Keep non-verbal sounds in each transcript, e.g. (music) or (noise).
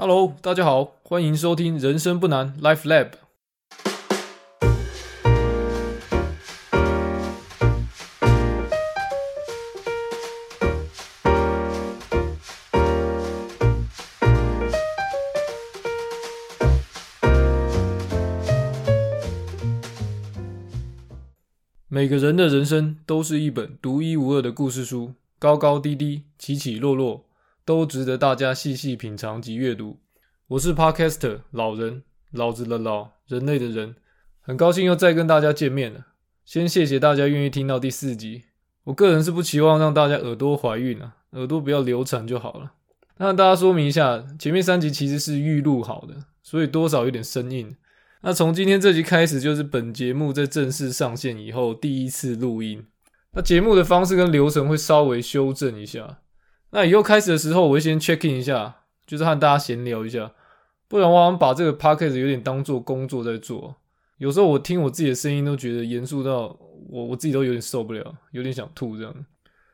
Hello，大家好，欢迎收听人生不难 Life Lab。每个人的人生都是一本独一无二的故事书，高高低低，起起落落。都值得大家细细品尝及阅读。我是 Podcaster 老人，老子的老，人类的人，很高兴又再跟大家见面了。先谢谢大家愿意听到第四集。我个人是不期望让大家耳朵怀孕啊，耳朵不要流产就好了。那大家说明一下，前面三集其实是预录好的，所以多少有点生硬。那从今天这集开始，就是本节目在正式上线以后第一次录音。那节目的方式跟流程会稍微修正一下。那以后开始的时候，我会先 check in 一下，就是和大家闲聊一下，不然我好像把这个 podcast 有点当做工作在做。有时候我听我自己的声音都觉得严肃到我我自己都有点受不了，有点想吐这样。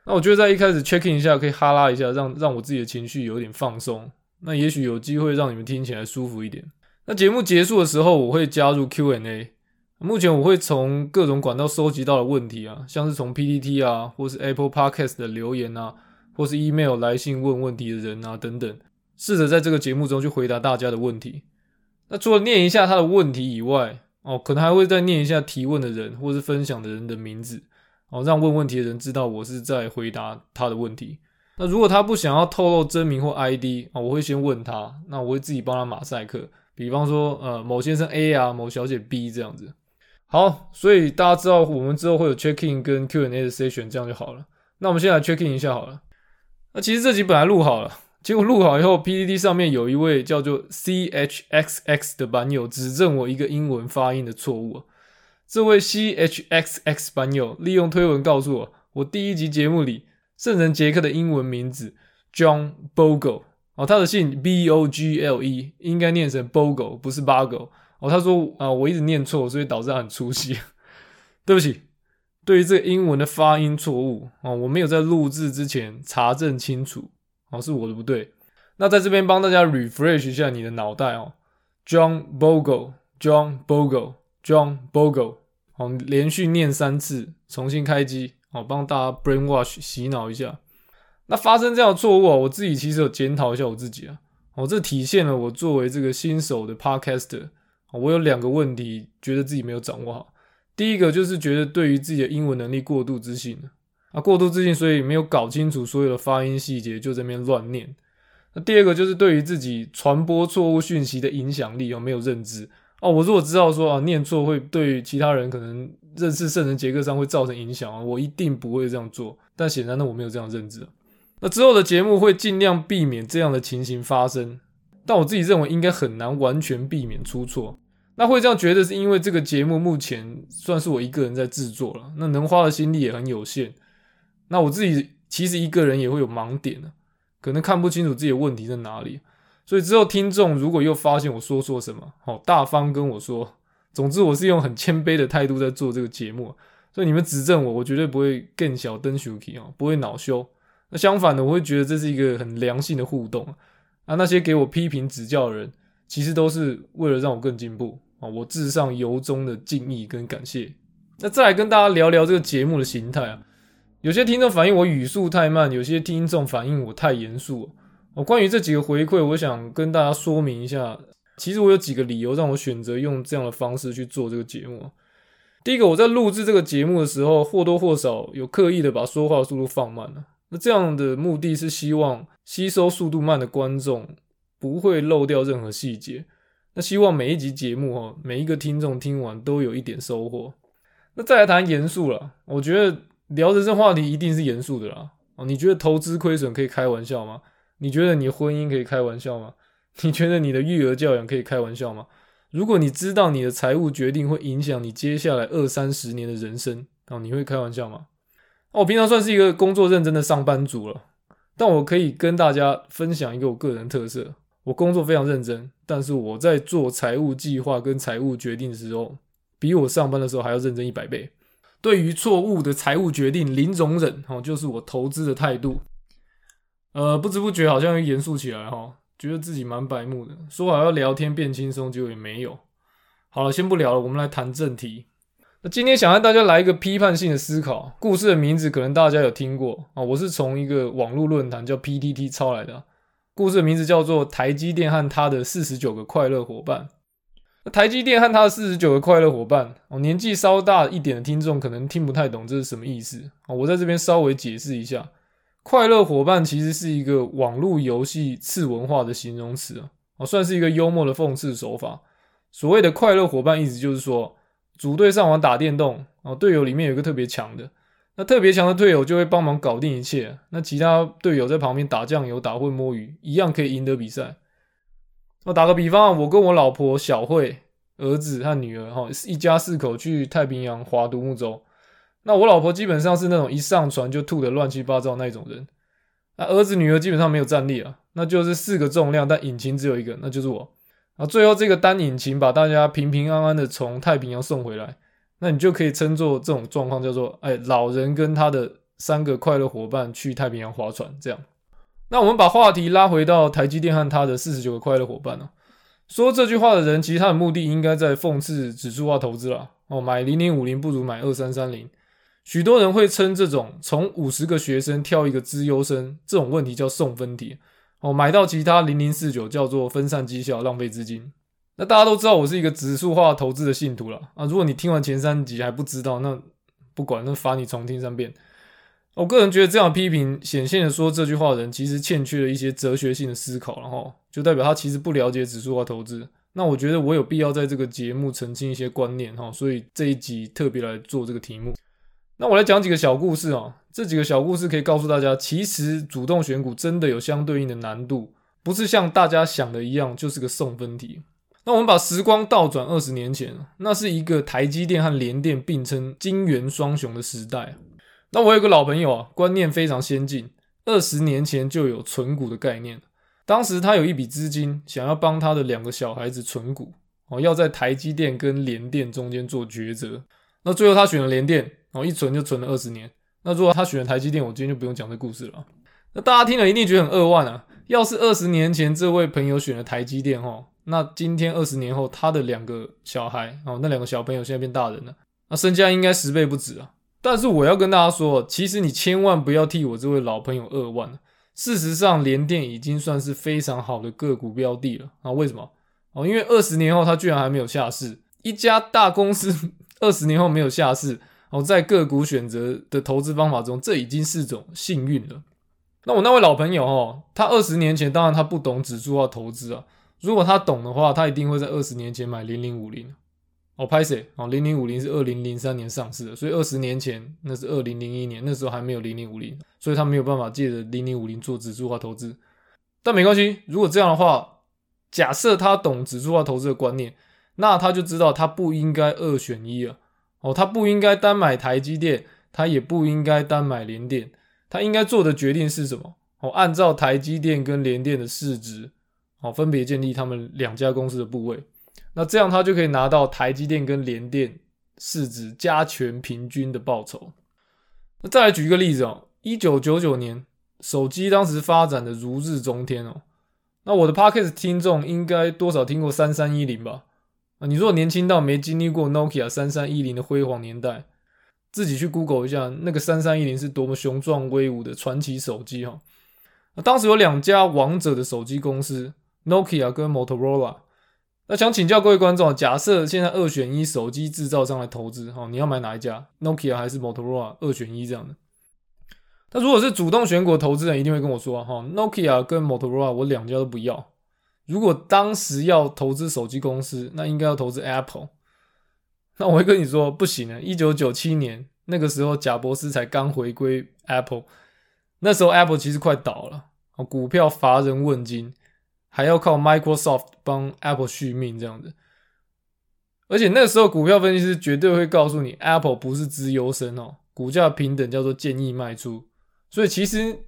那我觉得在一开始 check in 一下，可以哈拉一下，让让我自己的情绪有点放松。那也许有机会让你们听起来舒服一点。那节目结束的时候，我会加入 Q&A。目前我会从各种管道收集到的问题啊，像是从 PPT 啊，或是 Apple Podcast 的留言啊。或是 email 来信问问题的人啊，等等，试着在这个节目中去回答大家的问题。那除了念一下他的问题以外，哦，可能还会再念一下提问的人或是分享的人的名字，哦，让问问题的人知道我是在回答他的问题。那如果他不想要透露真名或 ID 啊，我会先问他，那我会自己帮他马赛克，比方说呃某先生 A 啊，某小姐 B 这样子。好，所以大家知道我们之后会有 check in 跟 Q&A 的 session，这样就好了。那我们先来 checking 一下好了。那其实这集本来录好了，结果录好以后，PPT 上面有一位叫做 CHXX 的版友指正我一个英文发音的错误。这位 CHXX 版友利用推文告诉我，我第一集节目里圣人杰克的英文名字 John Bogle 哦，他的姓 B O G L E 应该念成 Bogle，不是 Bogle 哦。他说啊，我一直念错，所以导致他很出戏。(laughs) 对不起。对于这个英文的发音错误哦，我没有在录制之前查证清楚哦，是我的不对。那在这边帮大家 refresh 一下你的脑袋哦，John Bogle，John Bogle，John Bogle，哦，连续念三次，重新开机哦，帮大家 brainwash 洗脑一下。那发生这样的错误啊，我自己其实有检讨一下我自己啊，哦，这体现了我作为这个新手的 podcaster，我有两个问题，觉得自己没有掌握好。第一个就是觉得对于自己的英文能力过度自信啊，过度自信，所以没有搞清楚所有的发音细节，就这边乱念。那第二个就是对于自己传播错误讯息的影响力有没有认知哦？我如果知道说啊念错会对其他人可能认识圣人杰克上会造成影响啊，我一定不会这样做。但显然呢，我没有这样认知。那之后的节目会尽量避免这样的情形发生，但我自己认为应该很难完全避免出错。那会这样觉得，是因为这个节目目前算是我一个人在制作了，那能花的心力也很有限。那我自己其实一个人也会有盲点的，可能看不清楚自己的问题在哪里。所以之后听众如果又发现我说错什么，好大方跟我说。总之我是用很谦卑的态度在做这个节目，所以你们指正我，我绝对不会更小登 s h 哦，不会恼羞。那相反的，我会觉得这是一个很良性的互动啊。那些给我批评指教的人，其实都是为了让我更进步啊。我至上由衷的敬意跟感谢。那再来跟大家聊聊这个节目的形态啊。有些听众反映我语速太慢，有些听众反映我太严肃。哦，关于这几个回馈，我想跟大家说明一下。其实我有几个理由让我选择用这样的方式去做这个节目。第一个，我在录制这个节目的时候，或多或少有刻意的把说话速度放慢了。那这样的目的是希望吸收速度慢的观众不会漏掉任何细节。那希望每一集节目哈，每一个听众听完都有一点收获。那再来谈严肃了，我觉得聊的这话题一定是严肃的啦。哦，你觉得投资亏损可以开玩笑吗？你觉得你婚姻可以开玩笑吗？你觉得你的育儿教养可以开玩笑吗？如果你知道你的财务决定会影响你接下来二三十年的人生，哦，你会开玩笑吗？我平常算是一个工作认真的上班族了，但我可以跟大家分享一个我个人特色。我工作非常认真，但是我在做财务计划跟财务决定的时候，比我上班的时候还要认真一百倍。对于错误的财务决定零容忍，哦，就是我投资的态度。呃，不知不觉好像又严肃起来哈。觉得自己蛮白目的，说好要聊天变轻松，结果也没有。好了，先不聊了，我们来谈正题。那今天想和大家来一个批判性的思考。故事的名字可能大家有听过啊，我是从一个网络论坛叫 PTT 抄来的。故事的名字叫做《台积电和他的四十九个快乐伙伴》。台积电和他的四十九个快乐伙伴，哦，年纪稍大一点的听众可能听不太懂这是什么意思啊。我在这边稍微解释一下，快乐伙伴其实是一个网络游戏次文化的形容词啊，哦，算是一个幽默的讽刺手法。所谓的快乐伙伴，意思就是说，组队上网打电动，哦，队友里面有一个特别强的，那特别强的队友就会帮忙搞定一切，那其他队友在旁边打酱油、打混摸鱼，一样可以赢得比赛。我打个比方，我跟我老婆小慧、儿子和女儿，哈，一家四口去太平洋划独木舟。那我老婆基本上是那种一上船就吐的乱七八糟那种人，那儿子女儿基本上没有战力啊，那就是四个重量，但引擎只有一个，那就是我。啊，最后这个单引擎把大家平平安安的从太平洋送回来，那你就可以称作这种状况叫做，哎，老人跟他的三个快乐伙伴去太平洋划船，这样。那我们把话题拉回到台积电和他的四十九个快乐伙伴哦。说这句话的人，其实他的目的应该在讽刺指数化投资啦。哦，买零零五零不如买二三三零。许多人会称这种从五十个学生挑一个资优生这种问题叫送分题。哦，买到其他零零四九叫做分散绩效，浪费资金。那大家都知道我是一个指数化投资的信徒了啊。如果你听完前三集还不知道，那不管，那罚你重听三遍。我个人觉得这样批评显现的说这句话的人其实欠缺了一些哲学性的思考，然后就代表他其实不了解指数化投资。那我觉得我有必要在这个节目澄清一些观念哈，所以这一集特别来做这个题目。那我来讲几个小故事啊。这几个小故事可以告诉大家，其实主动选股真的有相对应的难度，不是像大家想的一样就是个送分题。那我们把时光倒转二十年前，那是一个台积电和联电并称金元双雄的时代。那我有个老朋友啊，观念非常先进，二十年前就有存股的概念。当时他有一笔资金，想要帮他的两个小孩子存股，哦，要在台积电跟联电中间做抉择。那最后他选了联电，哦，一存就存了二十年。那如果他选了台积电，我今天就不用讲这故事了。那大家听了一定觉得很扼腕啊！要是二十年前这位朋友选了台积电，哈，那今天二十年后他的两个小孩，哦，那两个小朋友现在变大人了，那身价应该十倍不止啊！但是我要跟大家说，其实你千万不要替我这位老朋友扼腕。事实上，联电已经算是非常好的个股标的了啊！为什么？哦，因为二十年后他居然还没有下市，一家大公司 (laughs) 二十年后没有下市。哦，在个股选择的投资方法中，这已经是种幸运了。那我那位老朋友哦，他二十年前当然他不懂指数化投资啊。如果他懂的话，他一定会在二十年前买零零五零。哦，拍谁？哦，零零五零是二零零三年上市的，所以二十年前那是二零零一年，那时候还没有零零五零，所以他没有办法借着零零五零做指数化投资。但没关系，如果这样的话，假设他懂指数化投资的观念，那他就知道他不应该二选一了。哦，他不应该单买台积电，他也不应该单买联电，他应该做的决定是什么？哦，按照台积电跟联电的市值，哦，分别建立他们两家公司的部位，那这样他就可以拿到台积电跟联电市值加权平均的报酬。那再来举一个例子哦，一九九九年手机当时发展的如日中天哦，那我的 Podcast 听众应该多少听过三三一零吧？啊你如果年轻到没经历过 Nokia 三三一零的辉煌年代，自己去 Google 一下，那个三三一零是多么雄壮威武的传奇手机哈！那当时有两家王者的手机公司，Nokia 跟 Motorola。那想请教各位观众，假设现在二选一手机制造商来投资哈，你要买哪一家？Nokia 还是 Motorola？二选一这样的。那如果是主动选股投资人，一定会跟我说哈，Nokia 跟 Motorola 我两家都不要。如果当时要投资手机公司，那应该要投资 Apple。那我会跟你说，不行啊！一九九七年那个时候，贾伯斯才刚回归 Apple，那时候 Apple 其实快倒了，股票乏人问津，还要靠 Microsoft 帮 Apple 续命这样子。而且那时候股票分析师绝对会告诉你，Apple 不是资优生哦，股价平等叫做建议卖出。所以其实。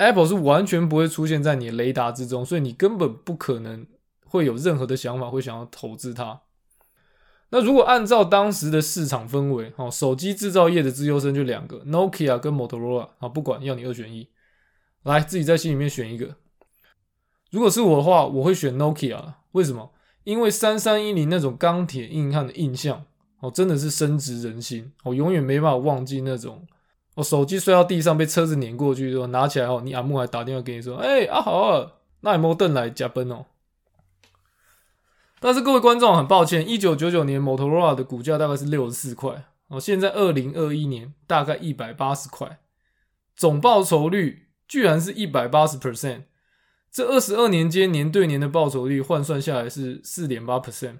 Apple 是完全不会出现在你雷达之中，所以你根本不可能会有任何的想法会想要投资它。那如果按照当时的市场氛围，哦，手机制造业的资优生就两个，Nokia 跟 Motorola 啊，不管要你二选一，来自己在心里面选一个。如果是我的话，我会选 Nokia。为什么？因为三三一零那种钢铁硬汉的印象哦，真的是深植人心。我永远没办法忘记那种，我手机摔到地上被车子碾过去之后，拿起来哦，你阿木还打电话给你说：“哎，阿豪啊，那有没凳来加奔哦？”但是各位观众，很抱歉，一九九九年 Motorola 的股价大概是六十四块哦，现在二零二一年大概一百八十块，总报酬率居然是一百八十 percent，这二十二年间年对年的报酬率换算下来是四点八 percent。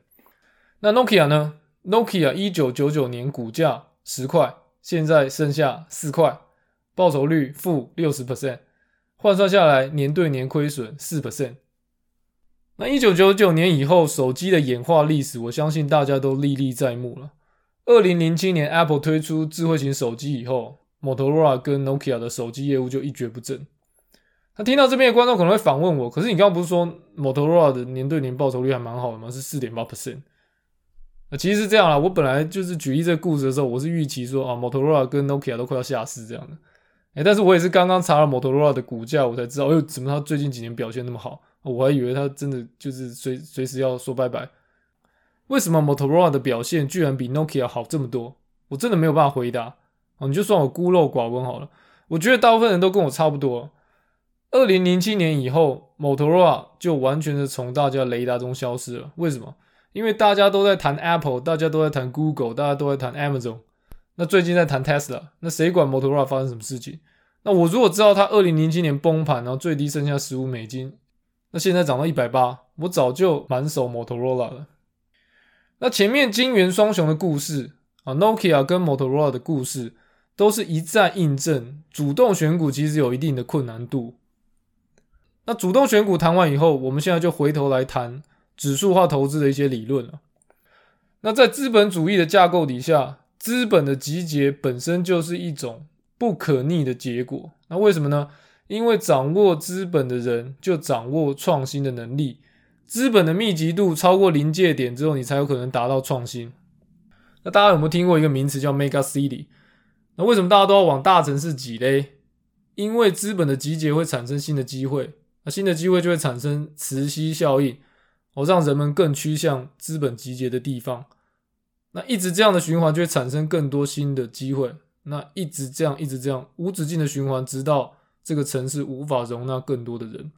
那 Nokia 呢？Nokia 一九九九年股价十块，现在剩下四块，报酬率负六十 percent，换算下来年对年亏损四 percent。那一九九九年以后，手机的演化历史，我相信大家都历历在目了。二零零七年，Apple 推出智慧型手机以后，Motorola 跟 Nokia 的手机业务就一蹶不振。那听到这边的观众可能会反问我：，可是你刚刚不是说 Motorola 的年对年报酬率还蛮好的吗？是四点八 percent。那其实是这样啦，我本来就是举例这个故事的时候，我是预期说啊，Motorola 跟 Nokia 都快要下市这样的。哎，但是我也是刚刚查了 Motorola 的股价，我才知道，哎，怎么它最近几年表现那么好？我还以为他真的就是随随时要说拜拜。为什么 Motorola 的表现居然比 Nokia 好这么多？我真的没有办法回答。哦，你就算我孤陋寡闻好了。我觉得大部分人都跟我差不多。二零零七年以后，Motorola 就完全的从大家雷达中消失了。为什么？因为大家都在谈 Apple，大家都在谈 Google，大家都在谈 Amazon。那最近在谈 Tesla，那谁管 Motorola 发生什么事情？那我如果知道它二零零七年崩盘，然后最低剩下十五美金。那现在涨到一百八，我早就满手 Motorola 了。那前面金元双雄的故事啊，Nokia 跟 Motorola 的故事，都是一再印证，主动选股其实有一定的困难度。那主动选股谈完以后，我们现在就回头来谈指数化投资的一些理论了。那在资本主义的架构底下，资本的集结本身就是一种不可逆的结果。那为什么呢？因为掌握资本的人就掌握创新的能力，资本的密集度超过临界点之后，你才有可能达到创新。那大家有没有听过一个名词叫 Mega City？那为什么大家都要往大城市挤嘞？因为资本的集结会产生新的机会，新的机会就会产生磁吸效应，哦，让人们更趋向资本集结的地方。那一直这样的循环就会产生更多新的机会，那一直这样，一直这样，无止境的循环，直到。这个城市无法容纳更多的人，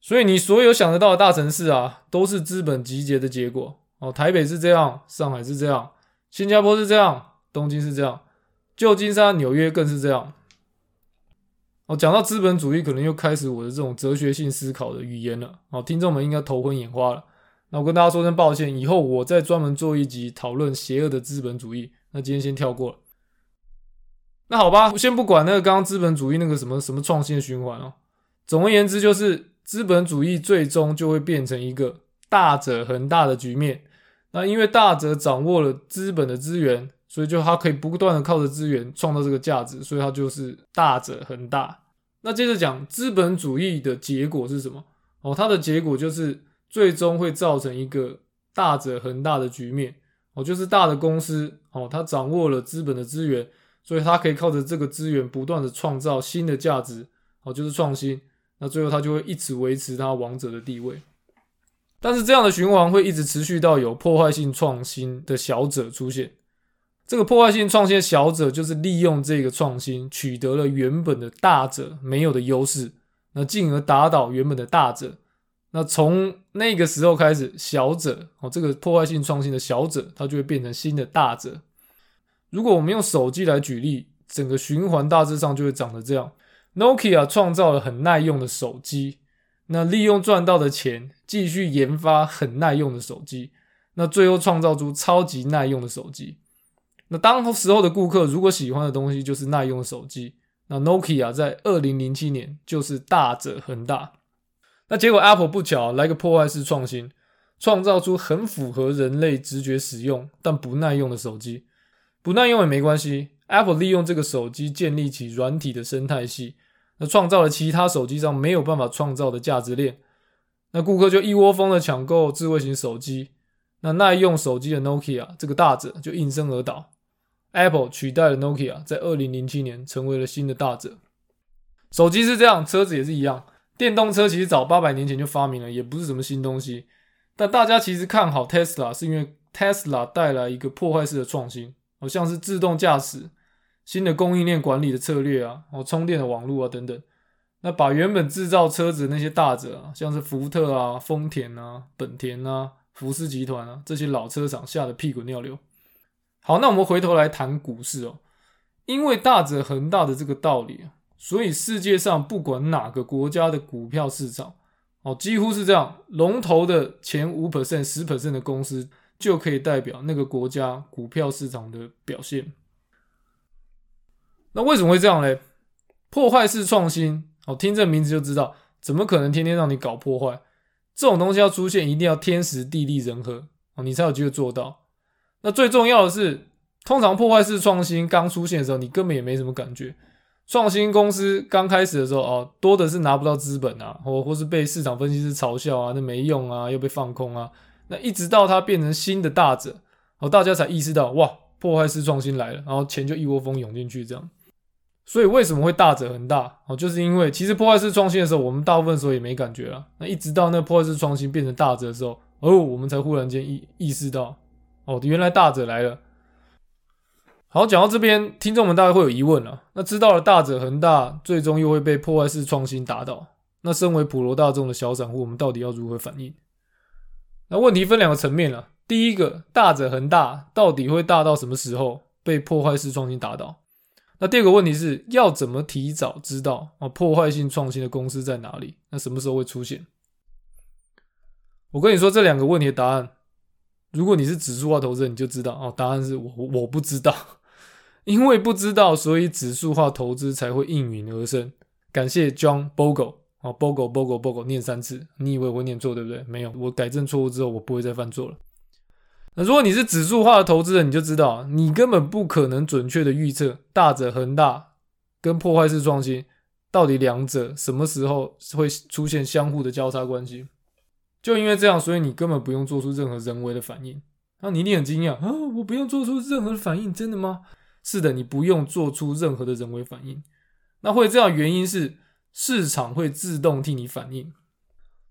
所以你所有想得到的大城市啊，都是资本集结的结果哦。台北是这样，上海是这样，新加坡是这样，东京是这样，旧金山、纽约更是这样。哦，讲到资本主义，可能又开始我的这种哲学性思考的语言了。哦，听众们应该头昏眼花了。那我跟大家说声抱歉，以后我再专门做一集讨论邪恶的资本主义。那今天先跳过了。那好吧，我先不管那个刚刚资本主义那个什么什么创新循环哦。总而言之，就是资本主义最终就会变成一个大者恒大的局面。那因为大者掌握了资本的资源，所以就他可以不断的靠着资源创造这个价值，所以它就是大者恒大。那接着讲资本主义的结果是什么？哦，它的结果就是最终会造成一个大者恒大的局面。哦，就是大的公司哦，它掌握了资本的资源。所以它可以靠着这个资源不断的创造新的价值，哦，就是创新。那最后它就会一直维持它王者的地位。但是这样的循环会一直持续到有破坏性创新的小者出现。这个破坏性创新的小者就是利用这个创新取得了原本的大者没有的优势，那进而打倒原本的大者。那从那个时候开始，小者哦，这个破坏性创新的小者，它就会变成新的大者。如果我们用手机来举例，整个循环大致上就会长得这样：Nokia 创造了很耐用的手机，那利用赚到的钱继续研发很耐用的手机，那最后创造出超级耐用的手机。那当时候的顾客如果喜欢的东西就是耐用手机，那 Nokia 在二零零七年就是大者恒大。那结果 Apple 不巧来个破坏式创新，创造出很符合人类直觉使用但不耐用的手机。不耐用也没关系，Apple 利用这个手机建立起软体的生态系，那创造了其他手机上没有办法创造的价值链，那顾客就一窝蜂的抢购智慧型手机，那耐用手机的 Nokia 这个大者就应声而倒，Apple 取代了 Nokia，在二零零七年成为了新的大者。手机是这样，车子也是一样，电动车其实早八百年前就发明了，也不是什么新东西。但大家其实看好 Tesla，是因为 Tesla 带来一个破坏式的创新，好像是自动驾驶、新的供应链管理的策略啊，哦，充电的网络啊等等。那把原本制造车子的那些大者啊，像是福特啊、丰田啊、本田啊、福斯集团啊这些老车厂吓得屁滚尿流。好，那我们回头来谈股市哦，因为大者恒大的这个道理。所以世界上不管哪个国家的股票市场，哦，几乎是这样，龙头的前五 percent、十 percent 的公司就可以代表那个国家股票市场的表现。那为什么会这样嘞？破坏式创新，哦，听这名字就知道，怎么可能天天让你搞破坏？这种东西要出现，一定要天时地利人和，哦，你才有机会做到。那最重要的是，通常破坏式创新刚出现的时候，你根本也没什么感觉。创新公司刚开始的时候哦，多的是拿不到资本啊，或或是被市场分析师嘲笑啊，那没用啊，又被放空啊。那一直到它变成新的大者，哦，大家才意识到哇，破坏式创新来了，然后钱就一窝蜂涌进去这样。所以为什么会大者很大？哦，就是因为其实破坏式创新的时候，我们大部分时候也没感觉啊。那一直到那破坏式创新变成大者的时候，哦，我们才忽然间意意识到，哦，原来大者来了。好，讲到这边，听众们大概会有疑问了。那知道了大者恒大最终又会被破坏式创新打倒，那身为普罗大众的小散户，我们到底要如何反应？那问题分两个层面了。第一个，大者恒大到底会大到什么时候被破坏式创新打倒？那第二个问题是要怎么提早知道啊破坏性创新的公司在哪里？那什么时候会出现？我跟你说这两个问题的答案，如果你是指数化投资人，你就知道哦，答案是我我不知道。(laughs) 因为不知道，所以指数化投资才会应运而生。感谢 John Bogle 啊，Bogle Bogle Bogle 念三次，你以为我会念错对不对？没有，我改正错误之后，我不会再犯错了。那如果你是指数化的投资人，你就知道，你根本不可能准确的预测大者恒大跟破坏式创新到底两者什么时候会出现相互的交叉关系。就因为这样，所以你根本不用做出任何人为的反应。那你一定很惊讶啊，我不用做出任何反应，真的吗？是的，你不用做出任何的人为反应。那会这样原因是市场会自动替你反应。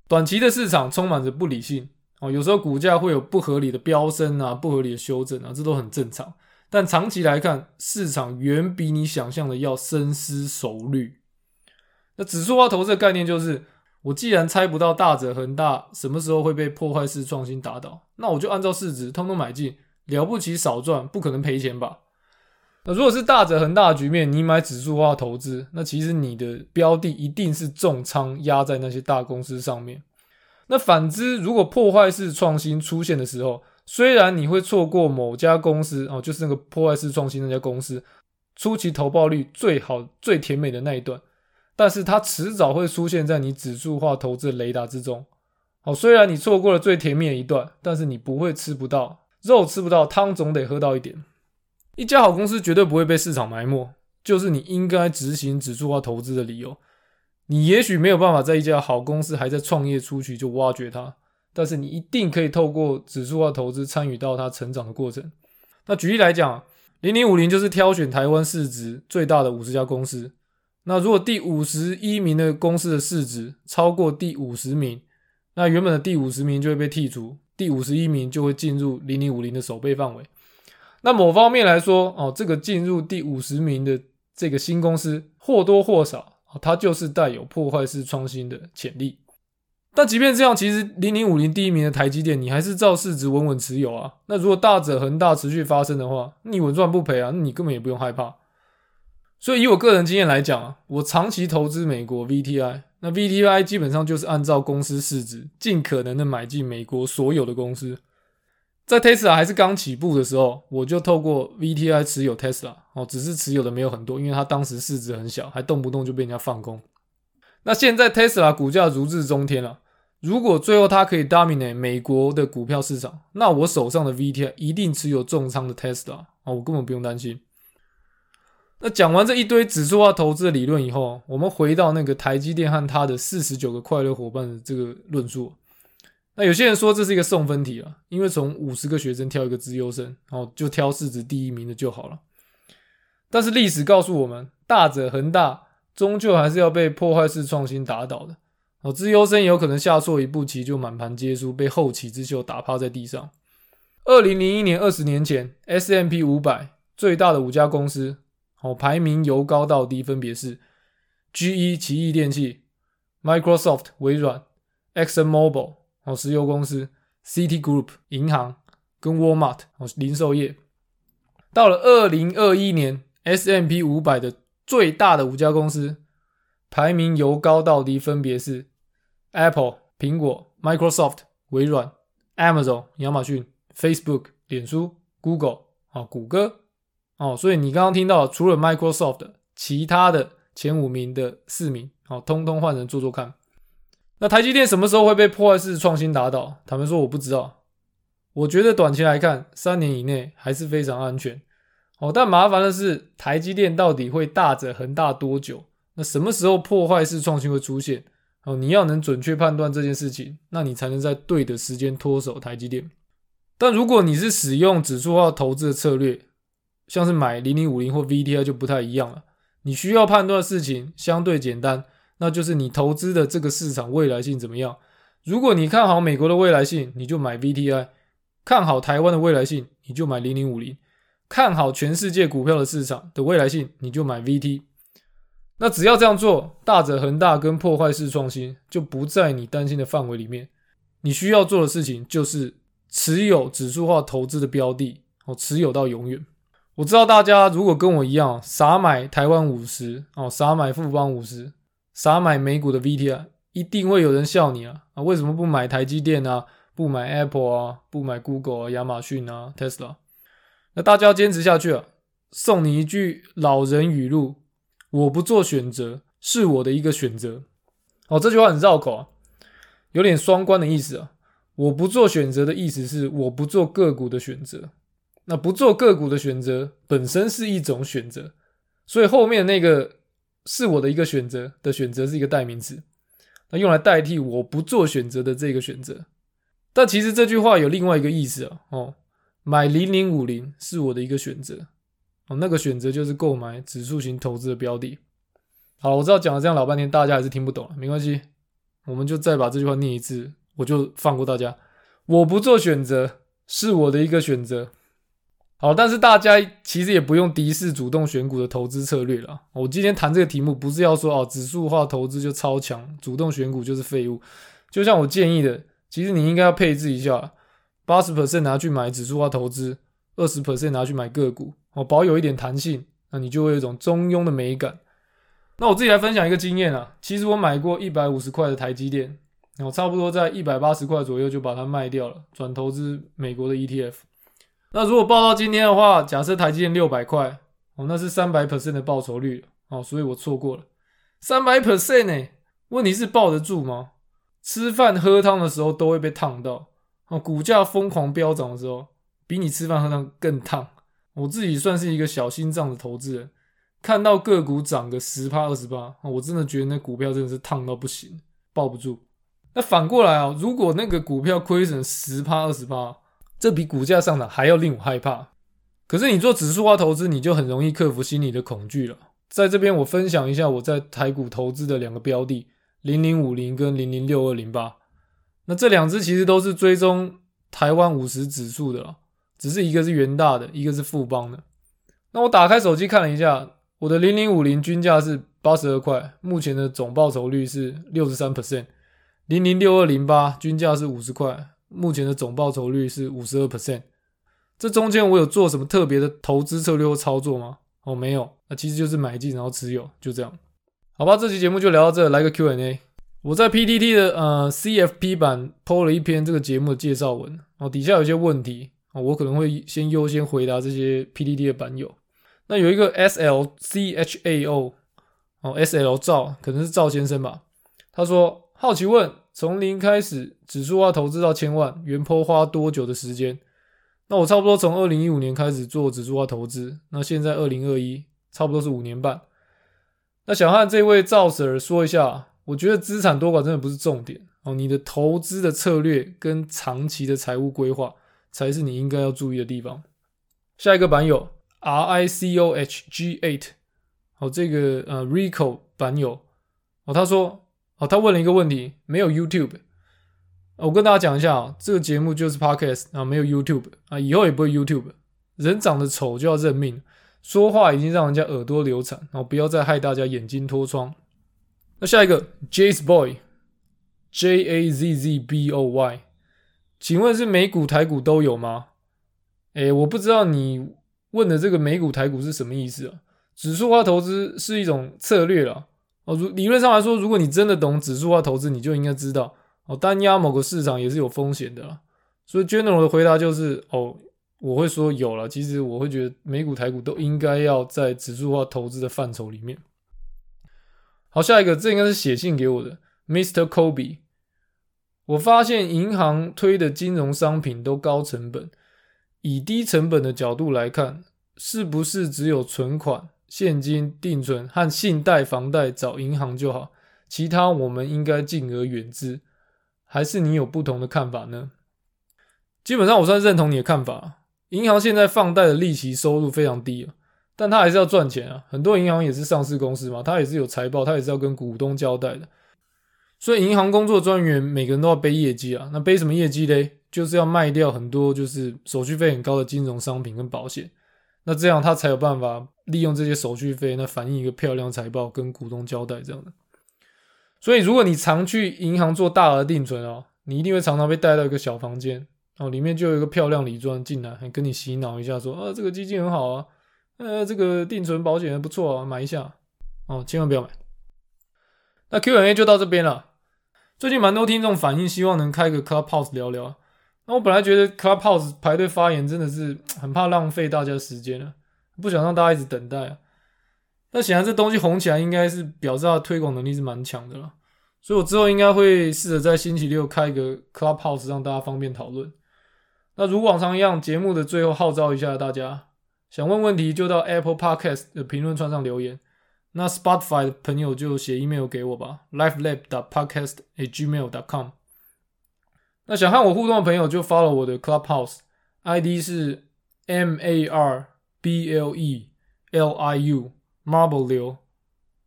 短期的市场充满着不理性哦，有时候股价会有不合理的飙升啊，不合理的修正啊，这都很正常。但长期来看，市场远比你想象的要深思熟虑。那指数化投资的概念就是，我既然猜不到大者恒大什么时候会被破坏式创新打倒，那我就按照市值通通买进，了不起少赚，不可能赔钱吧？那如果是大者恒大的局面，你买指数化投资，那其实你的标的一定是重仓压在那些大公司上面。那反之，如果破坏式创新出现的时候，虽然你会错过某家公司哦，就是那个破坏式创新那家公司初期投报率最好、最甜美的那一段，但是它迟早会出现在你指数化投资的雷达之中。好，虽然你错过了最甜蜜的一段，但是你不会吃不到肉，吃不到汤，总得喝到一点。一家好公司绝对不会被市场埋没，就是你应该执行指数化投资的理由。你也许没有办法在一家好公司还在创业初期就挖掘它，但是你一定可以透过指数化投资参与到它成长的过程。那举例来讲，零零五零就是挑选台湾市值最大的五十家公司。那如果第五十一名的公司的市值超过第五十名，那原本的第五十名就会被剔除，第五十一名就会进入零零五零的守备范围。那某方面来说，哦，这个进入第五十名的这个新公司或多或少，它就是带有破坏式创新的潜力。但即便这样，其实零零五零第一名的台积电，你还是照市值稳稳持有啊。那如果大者恒大持续发生的话，你稳赚不赔啊，那你根本也不用害怕。所以以我个人经验来讲啊，我长期投资美国 VTI，那 VTI 基本上就是按照公司市值，尽可能的买进美国所有的公司。在 Tesla 还是刚起步的时候，我就透过 VTI 持有 Tesla 哦，只是持有的没有很多，因为它当时市值很小，还动不动就被人家放空。那现在 Tesla 股价如日中天了，如果最后它可以 dominate 美国的股票市场，那我手上的 VTI 一定持有重仓的 Tesla 啊，我根本不用担心。那讲完这一堆指数化投资的理论以后，我们回到那个台积电和它的四十九个快乐伙伴的这个论述。那有些人说这是一个送分题啊，因为从五十个学生挑一个资优生，哦，就挑市值第一名的就好了。但是历史告诉我们，大者恒大终究还是要被破坏式创新打倒的。哦，资优生有可能下错一步棋就满盘皆输，被后起之秀打趴在地上。二零零一年，二十年前，S M P 五百最大的五家公司，哦，排名由高到低，分别是 G E 奇异电器、Microsoft 微软、Exxon Mobil 哦石油公司、City Group 银行跟 Walmart 哦零售业。到了二零二一年，S M P 五百的最大的五家公司，排名由高到低，分别是 Apple 苹果、Microsoft 微软、Amazon 亚马逊。Facebook、脸书、Google 啊，谷歌哦，所以你刚刚听到，除了 Microsoft，其他的前五名的四名，哦，通通换人做做看。那台积电什么时候会被破坏式创新打倒？坦白说，我不知道。我觉得短期来看，三年以内还是非常安全。哦，但麻烦的是，台积电到底会大者恒大多久？那什么时候破坏式创新会出现？哦，你要能准确判断这件事情，那你才能在对的时间脱手台积电。但如果你是使用指数化投资的策略，像是买零零五零或 VTI 就不太一样了。你需要判断的事情相对简单，那就是你投资的这个市场未来性怎么样。如果你看好美国的未来性，你就买 VTI；看好台湾的未来性，你就买零零五零；看好全世界股票的市场的未来性，你就买 VT。那只要这样做，大者恒大跟破坏式创新就不在你担心的范围里面。你需要做的事情就是。持有指数化投资的标的，哦，持有到永远。我知道大家如果跟我一样傻买台湾五十，哦，傻买富邦五十，傻买美股的 VTR，一定会有人笑你啊！啊，为什么不买台积电啊？不买 Apple 啊？不买 Google 啊？亚马逊啊？Tesla？那大家要坚持下去啊！送你一句老人语录：我不做选择，是我的一个选择。哦，这句话很绕口啊，有点双关的意思啊。我不做选择的意思是我不做个股的选择，那不做个股的选择本身是一种选择，所以后面那个是我的一个选择的选择是一个代名词，那用来代替我不做选择的这个选择。但其实这句话有另外一个意思啊，哦，买零零五零是我的一个选择，哦，那个选择就是购买指数型投资的标的。好，我知道讲了这样老半天，大家还是听不懂，没关系，我们就再把这句话念一次。我就放过大家，我不做选择是我的一个选择。好，但是大家其实也不用敌视主动选股的投资策略了。我今天谈这个题目，不是要说哦，指数化投资就超强，主动选股就是废物。就像我建议的，其实你应该要配置一下，八十 percent 拿去买指数化投资，二十 percent 拿去买个股，哦，保有一点弹性，那你就会有一种中庸的美感。那我自己来分享一个经验啊，其实我买过一百五十块的台积电。我差不多在一百八十块左右就把它卖掉了，转投资美国的 ETF。那如果报到今天的话，假设台积电六百块，哦，那是三百 percent 的报酬率哦，所以我错过了三百 percent 呢。问题是抱得住吗？吃饭喝汤的时候都会被烫到哦，股价疯狂飙涨的时候，比你吃饭喝汤更烫。我自己算是一个小心脏的投资人，看到个股涨个十趴二十八，我真的觉得那股票真的是烫到不行，抱不住。那反过来啊，如果那个股票亏损十趴二十趴，这比股价上涨还要令我害怕。可是你做指数化投资，你就很容易克服心理的恐惧了。在这边我分享一下我在台股投资的两个标的：零零五零跟零零六二零八。那这两只其实都是追踪台湾五十指数的，只是一个是元大的，一个是富邦的。那我打开手机看了一下，我的零零五零均价是八十二块，目前的总报酬率是六十三 percent。零零六二零八均价是五十块，目前的总报酬率是五十二 percent。这中间我有做什么特别的投资策略或操作吗？哦，没有，那其实就是买进然后持有，就这样。好吧，这期节目就聊到这，来个 Q&A。我在 PTT 的呃 CFP 版 PO 了一篇这个节目的介绍文，哦，底下有些问题啊，我可能会先优先回答这些 PTT 的版友。那有一个 SLCHAO 哦，SL 赵可能是赵先生吧，他说好奇问。从零开始，指数化投资到千万，原坡花多久的时间？那我差不多从二零一五年开始做指数化投资，那现在二零二一，差不多是五年半。那想和这位赵 Sir 说一下，我觉得资产多寡真的不是重点哦，你的投资的策略跟长期的财务规划才是你应该要注意的地方。下一个版友 R I C O H G Eight，哦，这个呃 Rico 版友哦，他说。哦，他问了一个问题，没有 YouTube。我跟大家讲一下啊，这个节目就是 Podcast 啊，没有 YouTube 啊，以后也不会 YouTube。人长得丑就要认命，说话已经让人家耳朵流产，然后不要再害大家眼睛脱窗。那下一个 Jazz Boy，J A Z Z B O Y，请问是美股台股都有吗？哎，我不知道你问的这个美股台股是什么意思啊？指数化投资是一种策略了哦。如理论上来说，如果你真的懂指数化投资，你就应该知道哦，单压某个市场也是有风险的啦。所以 General 的回答就是哦。我会说有了，其实我会觉得美股、台股都应该要在指数化投资的范畴里面。好，下一个，这应该是写信给我的，Mr. Kobe。我发现银行推的金融商品都高成本，以低成本的角度来看，是不是只有存款、现金、定存和信贷、房贷找银行就好？其他我们应该敬而远之？还是你有不同的看法呢？基本上，我算认同你的看法。银行现在放贷的利息收入非常低啊，但它还是要赚钱啊。很多银行也是上市公司嘛，它也是有财报，它也是要跟股东交代的。所以银行工作专员每个人都要背业绩啊。那背什么业绩嘞？就是要卖掉很多就是手续费很高的金融商品跟保险。那这样他才有办法利用这些手续费，那反映一个漂亮财报跟股东交代这样的。所以如果你常去银行做大额定存哦，你一定会常常被带到一个小房间。哦，里面就有一个漂亮礼砖进来，还跟你洗脑一下，说啊，这个基金很好啊，呃，这个定存保险还不错啊，买一下。哦，千万不要买。那 Q&A 就到这边了。最近蛮多听众反映，希望能开个 Clubhouse 聊聊。那我本来觉得 Clubhouse 排队发言真的是很怕浪费大家时间啊，不想让大家一直等待啊。那显然这东西红起来，应该是表示它的推广能力是蛮强的了。所以我之后应该会试着在星期六开一个 Clubhouse，让大家方便讨论。那如往常一样，节目的最后号召一下大家，想问问题就到 Apple Podcast 的评论串上留言。那 Spotify 的朋友就写 email 给我吧，lifelab. podcast@gmail.com。那想和我互动的朋友就 follow 我的 Clubhouse，ID 是 M A R B L E L I U Marble 流。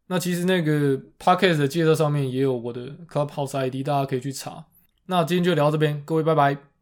那其实那个 podcast 的介绍上面也有我的 Clubhouse ID，大家可以去查。那今天就聊到这边，各位拜拜。